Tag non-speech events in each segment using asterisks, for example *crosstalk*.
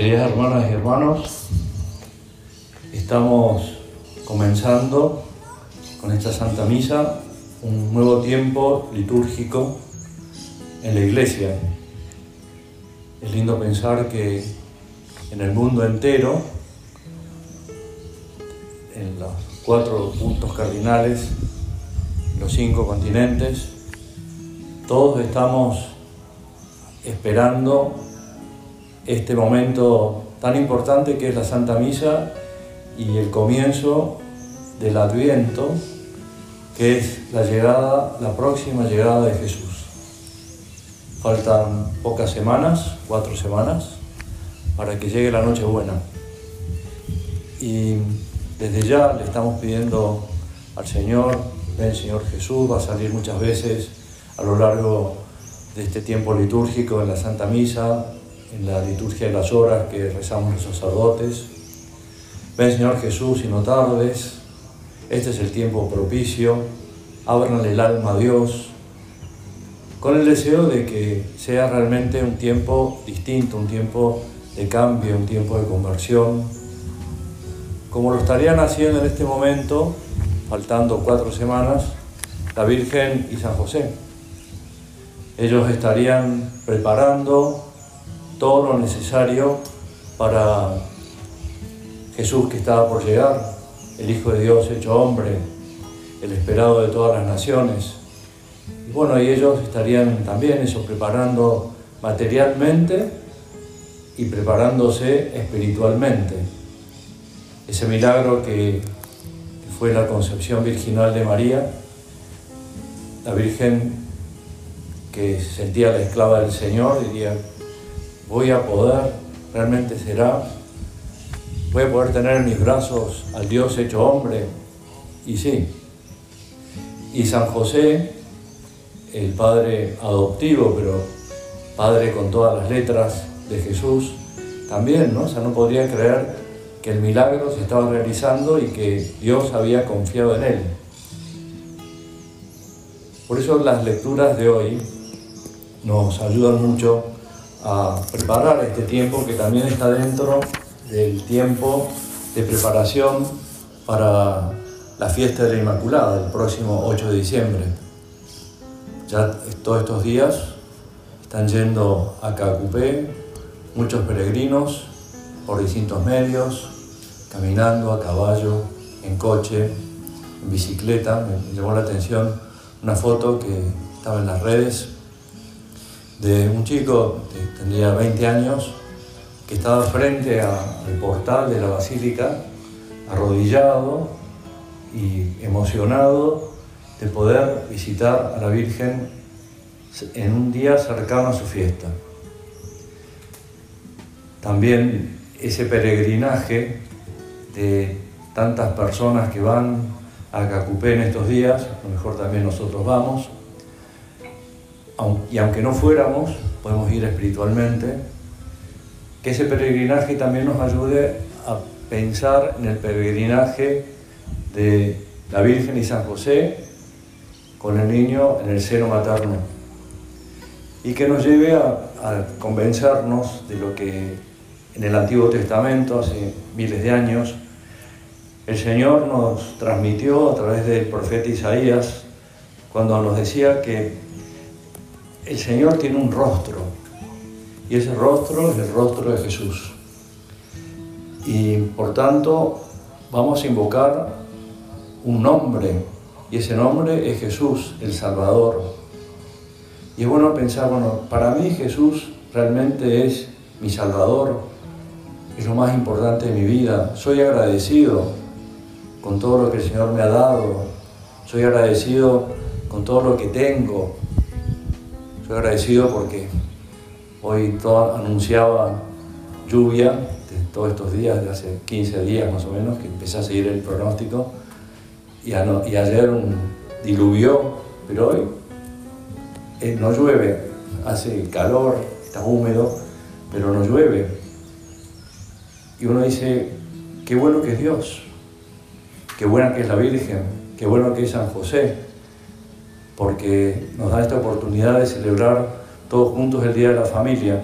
Queridas hermanas y hermanos, estamos comenzando con esta Santa Misa un nuevo tiempo litúrgico en la iglesia. Es lindo pensar que en el mundo entero, en los cuatro puntos cardinales, los cinco continentes, todos estamos esperando este momento tan importante que es la Santa Misa y el comienzo del Adviento, que es la llegada, la próxima llegada de Jesús. Faltan pocas semanas, cuatro semanas, para que llegue la Nochebuena. Y desde ya le estamos pidiendo al Señor, ven Señor Jesús, va a salir muchas veces a lo largo de este tiempo litúrgico en la Santa Misa, en la liturgia de las horas que rezamos los sacerdotes. Ven Señor Jesús y no tardes, este es el tiempo propicio, ábranle el alma a Dios, con el deseo de que sea realmente un tiempo distinto, un tiempo de cambio, un tiempo de conversión, como lo estarían haciendo en este momento, faltando cuatro semanas, la Virgen y San José. Ellos estarían preparando todo lo necesario para Jesús que estaba por llegar, el Hijo de Dios hecho hombre, el esperado de todas las naciones, y bueno, y ellos estarían también eso, preparando materialmente y preparándose espiritualmente. Ese milagro que, que fue la concepción virginal de María, la Virgen que se sentía la esclava del Señor, diría, voy a poder, realmente será, voy a poder tener en mis brazos al Dios hecho hombre. Y sí. Y San José, el padre adoptivo, pero padre con todas las letras de Jesús, también, ¿no? O sea, no podría creer que el milagro se estaba realizando y que Dios había confiado en él. Por eso las lecturas de hoy nos ayudan mucho a preparar este tiempo que también está dentro del tiempo de preparación para la fiesta de la Inmaculada, el próximo 8 de diciembre. Ya todos estos días están yendo a Cacupé muchos peregrinos por distintos medios, caminando a caballo, en coche, en bicicleta. Me llamó la atención una foto que estaba en las redes de un chico que tendría 20 años que estaba frente al portal de la basílica, arrodillado y emocionado de poder visitar a la Virgen en un día cercano a su fiesta. También ese peregrinaje de tantas personas que van a Cacupé en estos días, a lo mejor también nosotros vamos, y aunque no fuéramos, podemos ir espiritualmente, que ese peregrinaje también nos ayude a pensar en el peregrinaje de la Virgen y San José con el niño en el seno materno. Y que nos lleve a, a convencernos de lo que en el Antiguo Testamento, hace miles de años, el Señor nos transmitió a través del profeta Isaías cuando nos decía que el Señor tiene un rostro y ese rostro es el rostro de Jesús. Y por tanto vamos a invocar un nombre y ese nombre es Jesús, el Salvador. Y es bueno pensar, bueno, para mí Jesús realmente es mi Salvador, es lo más importante de mi vida. Soy agradecido con todo lo que el Señor me ha dado, soy agradecido con todo lo que tengo, soy agradecido porque hoy todo anunciaba lluvia de todos estos días, de hace 15 días más o menos, que empecé a seguir el pronóstico. Y, ayer diluvió, pero hoy eh, no llueve, hace calor, está húmedo, pero no llueve. Y uno dice, qué bueno que es Dios, qué buena que es la Virgen, qué bueno que es San José, porque nos da esta oportunidad de celebrar todos juntos el Día de la Familia.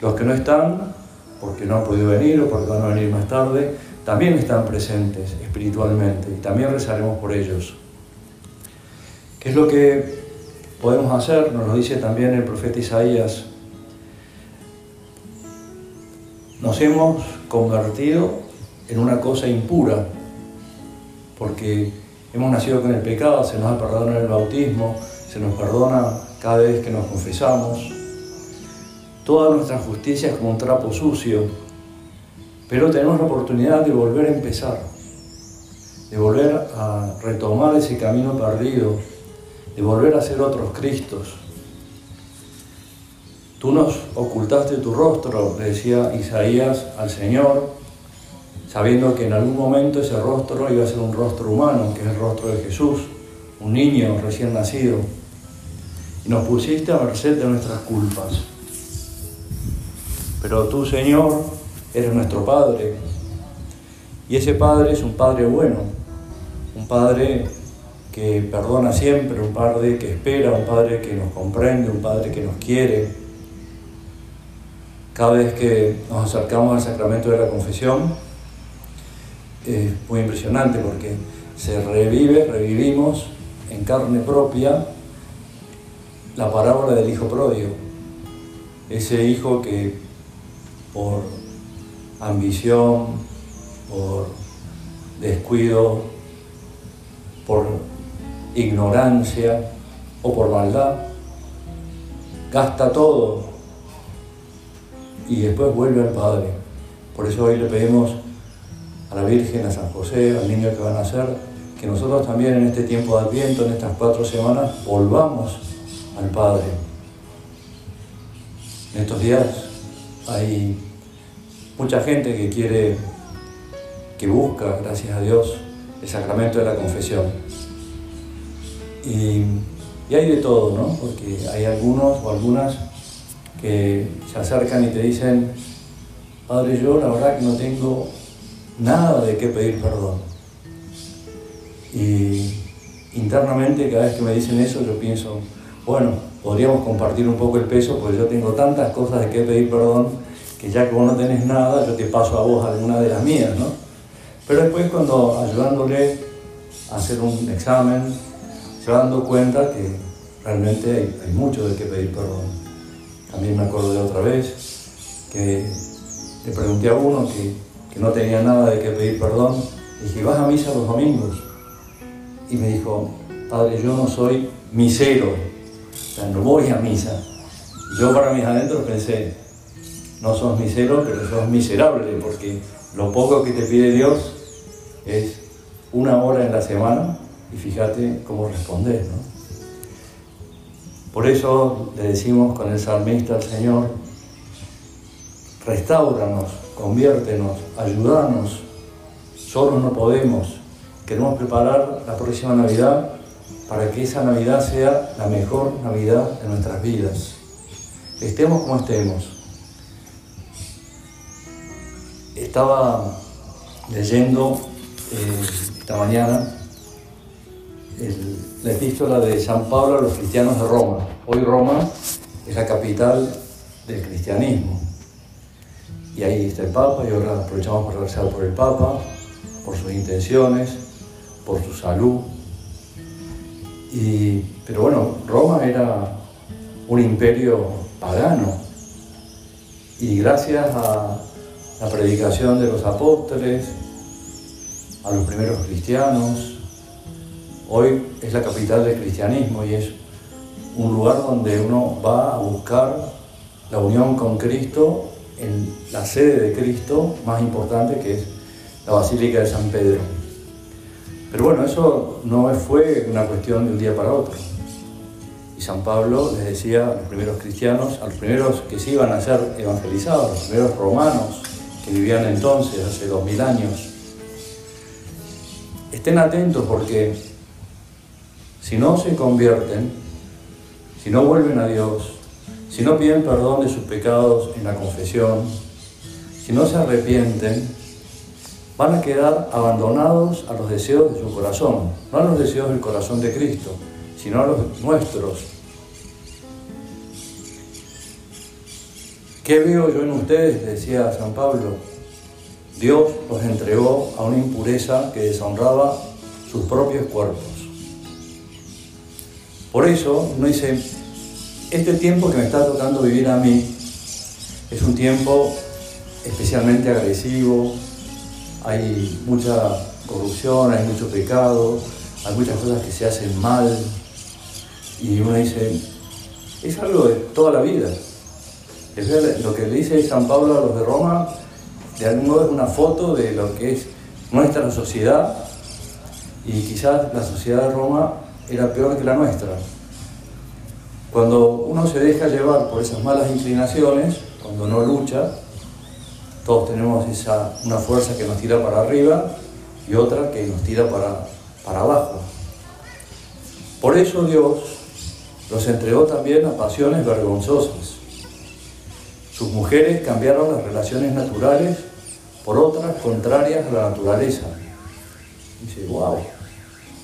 Los que no están porque no han podido venir o porque van a venir más tarde, también están presentes espiritualmente y también rezaremos por ellos. ¿Qué es lo que podemos hacer? Nos lo dice también el profeta Isaías. Nos hemos convertido en una cosa impura, porque hemos nacido con el pecado, se nos ha perdonado en el bautismo, se nos perdona cada vez que nos confesamos. Toda nuestra justicia es como un trapo sucio, pero tenemos la oportunidad de volver a empezar, de volver a retomar ese camino perdido, de volver a ser otros Cristos. Tú nos ocultaste tu rostro, decía Isaías al Señor, sabiendo que en algún momento ese rostro iba a ser un rostro humano, que es el rostro de Jesús, un niño recién nacido. Y nos pusiste a merced de nuestras culpas. Pero tú, Señor, eres nuestro Padre. Y ese Padre es un Padre bueno, un Padre que perdona siempre, un Padre que espera, un Padre que nos comprende, un Padre que nos quiere. Cada vez que nos acercamos al sacramento de la confesión, es muy impresionante porque se revive, revivimos en carne propia la parábola del hijo pródigo. Ese hijo que por ambición, por descuido, por ignorancia o por maldad, gasta todo y después vuelve al Padre. Por eso hoy le pedimos a la Virgen, a San José, al niño que van a nacer, que nosotros también en este tiempo de Adviento, en estas cuatro semanas, volvamos al Padre. En estos días hay mucha gente que quiere, que busca, gracias a Dios, el sacramento de la confesión. Y, hay de todo, ¿no? Porque hay algunos o algunas que se acercan y te dicen, Padre, yo la verdad que no tengo nada de qué pedir perdón. Y internamente cada vez que me dicen eso yo pienso, bueno, podríamos compartir un poco el peso porque yo tengo tantas cosas de qué pedir perdón que ya que no tenés nada, yo te paso a vos alguna de las mías, ¿no? Pero después cuando ayudándole a hacer un examen, se dando cuenta que realmente hay, mucho de qué pedir perdón. También me acuerdo de otra vez que le pregunté a uno que, que no tenía nada de qué pedir perdón, y dije, ¿vas a misa los domingos? Y me dijo, Padre, yo no soy misero, o sea, no voy a misa. Yo para mis adentros pensé, no sos misero, pero sos miserable, porque lo poco que te pide Dios es una hora en la semana y fíjate cómo responder. ¿no? Por eso le decimos con el salmista al Señor, restauranos, conviértenos, ayúdanos, solo no podemos. Queremos preparar la próxima Navidad para que esa Navidad sea la mejor Navidad de nuestras vidas. Estemos como estemos, estaba leyendo eh, esta mañana la epístola de San Pablo a los cristianos de Roma. Hoy Roma es la capital del cristianismo. Y ahí está el Papa y ahora aprovechamos para rezar por el Papa, por sus intenciones, por su salud. Y, pero bueno, Roma era un imperio pagano. Y gracias a la predicación de los apóstoles, a los primeros cristianos. Hoy es la capital del cristianismo y es un lugar donde uno va a buscar la unión con Cristo en la sede de Cristo más importante que es la Basílica de San Pedro. Pero bueno, eso no fue una cuestión de un día para otro. Y San Pablo les decía a los primeros cristianos, a los primeros que se iban a ser evangelizados, los primeros romanos, que vivían entonces, hace dos mil años. Estén atentos porque si no se convierten, si no vuelven a Dios, si no piden perdón de sus pecados en la confesión, si no se arrepienten, van a quedar abandonados a los deseos de su corazón, no a los deseos del corazón de Cristo, sino a los nuestros. ¿Qué veo yo en ustedes? Decía San Pablo. Dios los entregó a una impureza que deshonraba sus propios cuerpos. Por eso no dice, este tiempo que me está tocando vivir a mí es un tiempo especialmente agresivo, hay mucha corrupción, hay mucho pecado, hay muchas cosas que se hacen mal y uno dice, es algo de toda la vida. Lo que le dice San Pablo a los de Roma, de algún modo es una foto de lo que es nuestra sociedad y quizás la sociedad de Roma era peor que la nuestra. Cuando uno se deja llevar por esas malas inclinaciones, cuando no lucha, todos tenemos esa, una fuerza que nos tira para arriba y otra que nos tira para, para abajo. Por eso Dios los entregó también a pasiones vergonzosas. Sus mujeres cambiaron las relaciones naturales por otras contrarias a la naturaleza. Dice, wow,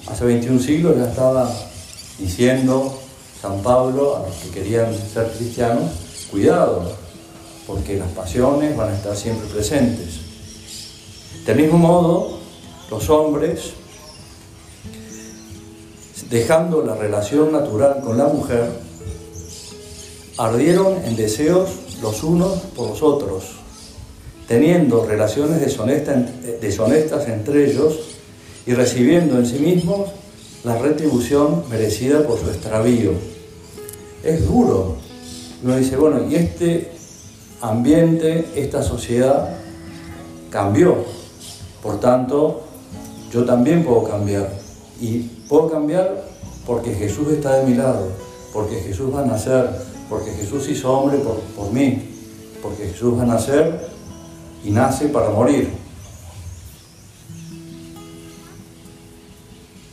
hace 21 siglos ya estaba diciendo San Pablo a los que querían ser cristianos, cuidado, porque las pasiones van a estar siempre presentes. Del mismo modo, los hombres, dejando la relación natural con la mujer, ardieron en deseos los unos por los otros, teniendo relaciones deshonestas, entre ellos y recibiendo en sí mismos la retribución merecida por su extravío. Es duro. Uno dice, bueno, y este ambiente, esta sociedad cambió. Por tanto, yo también puedo cambiar. Y puedo cambiar porque Jesús está de mi lado, porque Jesús va a nacer, porque Jesús hizo hombre por, por mí, porque Jesús va a nacer y nace para morir.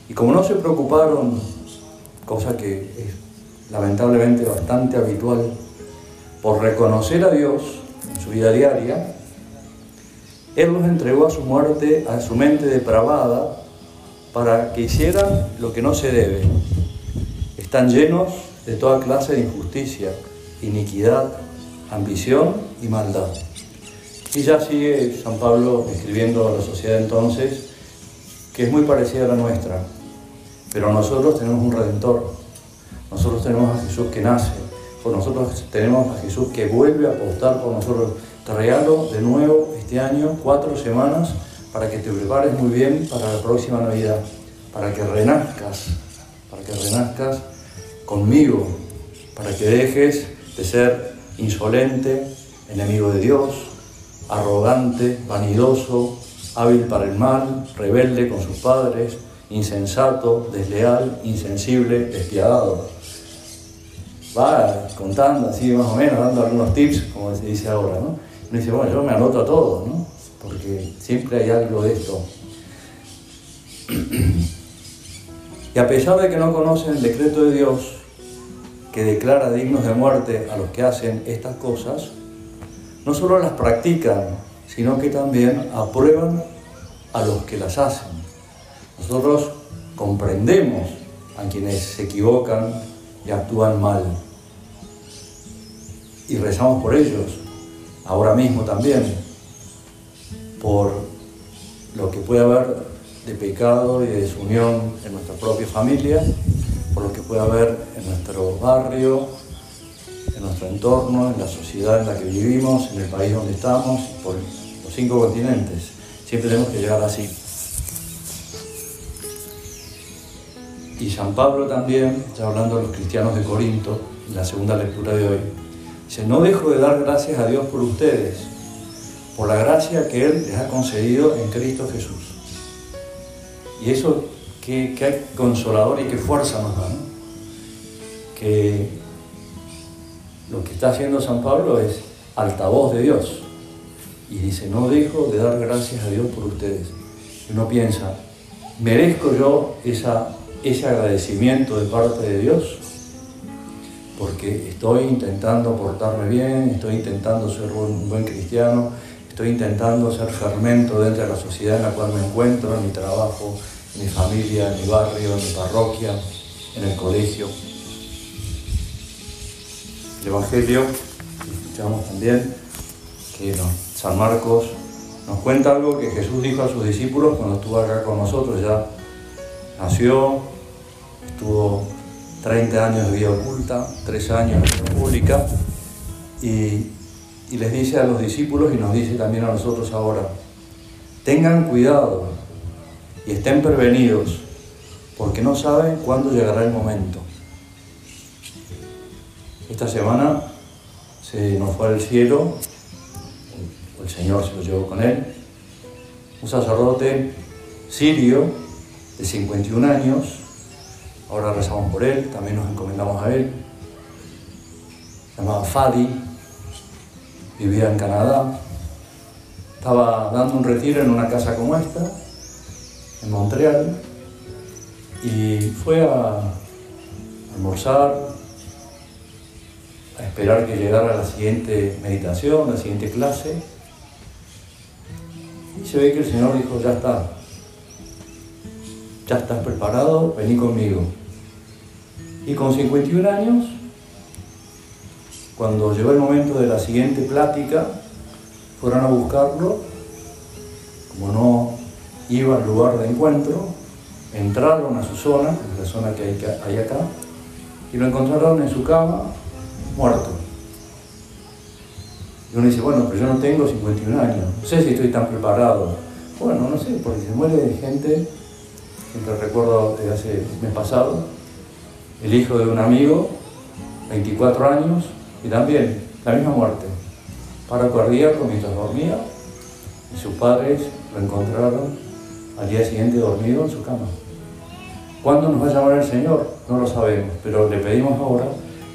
Y como no se preocuparon, cosa que es lamentablemente bastante habitual, por reconocer a Dios en su vida diaria, Él los entregó a su muerte, a su mente depravada, para que hicieran lo que no se debe. Están llenos de toda clase de injusticia, iniquidad, ambición y maldad. Y ya sigue San Pablo escribiendo a la sociedad entonces, que es muy parecida a la nuestra, pero nosotros tenemos un redentor, nosotros tenemos a Jesús que nace, por nosotros tenemos a Jesús que vuelve a apostar por nosotros. Te regalo de nuevo este año cuatro semanas para que te prepares muy bien para la próxima Navidad, para que renazcas, para que renazcas conmigo, para que dejes de ser insolente, enemigo de Dios, arrogante, vanidoso, hábil para el mal, rebelde con sus padres, insensato, desleal, insensible, despiadado. Va contando así más o menos, dando algunos tips, como se dice ahora, ¿no? Y dice, bueno, yo me anoto a todo, ¿no? Porque siempre hay algo de esto. *clears throat* Y a pesar de que no conocen el decreto de Dios, que declara dignos de muerte a los que hacen estas cosas, no solo las practican, sino que también aprueban a los que las hacen. Nosotros comprendemos a quienes se equivocan y actúan mal. Y rezamos por ellos, ahora mismo también, por lo que puede haber de pecado y de desunión en nuestra propia familia, por lo que puede haber en nuestro barrio, en nuestro entorno, en la sociedad en la que vivimos, en el país donde estamos, por los cinco continentes. Siempre tenemos que llegar así. Y San Pablo también, ya hablando de los cristianos de Corinto, en la segunda lectura de hoy, dice, no dejo de dar gracias a Dios por ustedes, por la gracia que Él les ha concedido en Cristo Jesús. Y eso, qué, consolador y qué fuerza nos da, Que lo que está haciendo San Pablo es altavoz de Dios. Y dice, no dejo de dar gracias a Dios por ustedes. Y uno piensa, ¿merezco yo esa ese agradecimiento de parte de Dios, porque estoy intentando portarme bien, estoy intentando ser un buen cristiano, estoy intentando ser fermento dentro de la sociedad en la cual me encuentro, en mi trabajo, en mi familia, en mi barrio, en mi parroquia, en el colegio. El Evangelio escuchamos también que San Marcos nos cuenta algo que Jesús dijo a sus discípulos cuando estuvo acá con nosotros, ya nació, estuvo 30 años de vida oculta, 3 años de pública, y, les dice a los discípulos y nos dice también a nosotros ahora, tengan cuidado y estén prevenidos, porque no saben cuándo llegará el momento. Esta semana se nos fue al cielo, el Señor se lo llevó con él, un sacerdote sirio de 51 años, ahora rezamos por él, también nos encomendamos a él, llamado Fadi, vivía en Canadá, estaba dando un retiro en una casa como esta, en Montreal, y fue a almorzar, a esperar que llegara la siguiente meditación, la siguiente clase. Y se ve que el Señor dijo, ya está, ya estás preparado, vení conmigo. Y con 51 años, cuando llegó el momento de la siguiente plática, fueron a buscarlo, como no iba al lugar de encuentro, entraron a su zona, la zona que hay acá, y lo encontraron en su cama, muerto. Y uno dice, bueno, pero yo no tengo 51 años, no sé si estoy tan preparado. Bueno, no sé, porque se muere gente, siempre recuerdo de hace mes pasado, el hijo de un amigo, 24 años, y también la misma muerte. Paro cardíaco mientras dormía, y sus padres lo encontraron al día siguiente dormido en su cama. ¿Cuándo nos va a llamar el Señor? No lo sabemos, pero le pedimos ahora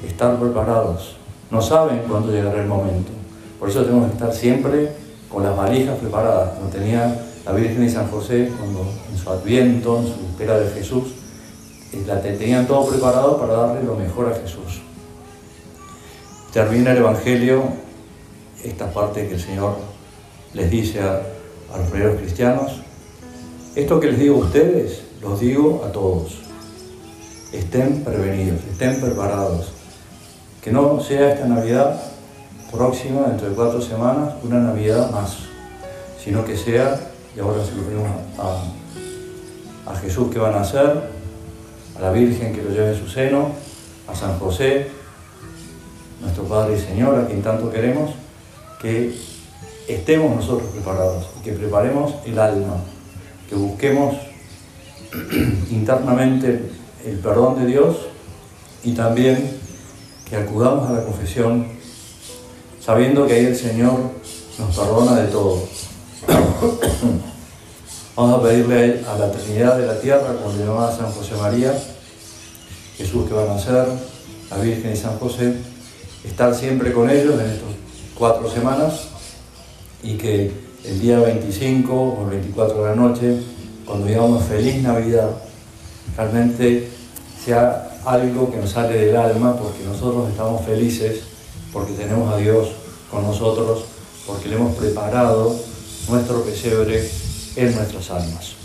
estar preparados. No saben cuándo llegará el momento. Por eso tenemos que estar siempre con las valijas preparadas, como tenía la Virgen y San José cuando en su adviento, en su espera de Jesús, la tenían todo preparado para darle lo mejor a Jesús. Termina el Evangelio, esta parte que el Señor les dice a, los primeros cristianos, esto que les digo a ustedes, los digo a todos. Estén prevenidos, estén preparados, que no sea esta Navidad próxima, dentro de cuatro semanas, una Navidad más, sino que sea, y ahora se lo pedimos a, a Jesús que van a nacer, a la Virgen que lo lleve en su seno, a San José, nuestro Padre y Señor, a quien tanto queremos, que estemos nosotros preparados que preparemos el alma, que busquemos *clears throat* internamente el perdón de Dios y también que acudamos a la confesión sabiendo que ahí el Señor nos perdona de todo. *clears throat* Vamos a pedirle a la Trinidad de la Tierra, como le llamaba San José María, Jesús que va a nacer, la Virgen y San José, estar siempre con ellos en estas cuatro semanas y que el día 25 o el 24 de la noche, cuando digamos feliz Navidad, realmente sea algo que nos sale del alma porque nosotros estamos felices, porque tenemos a Dios con nosotros, porque le hemos preparado nuestro pesebre en nuestras almas.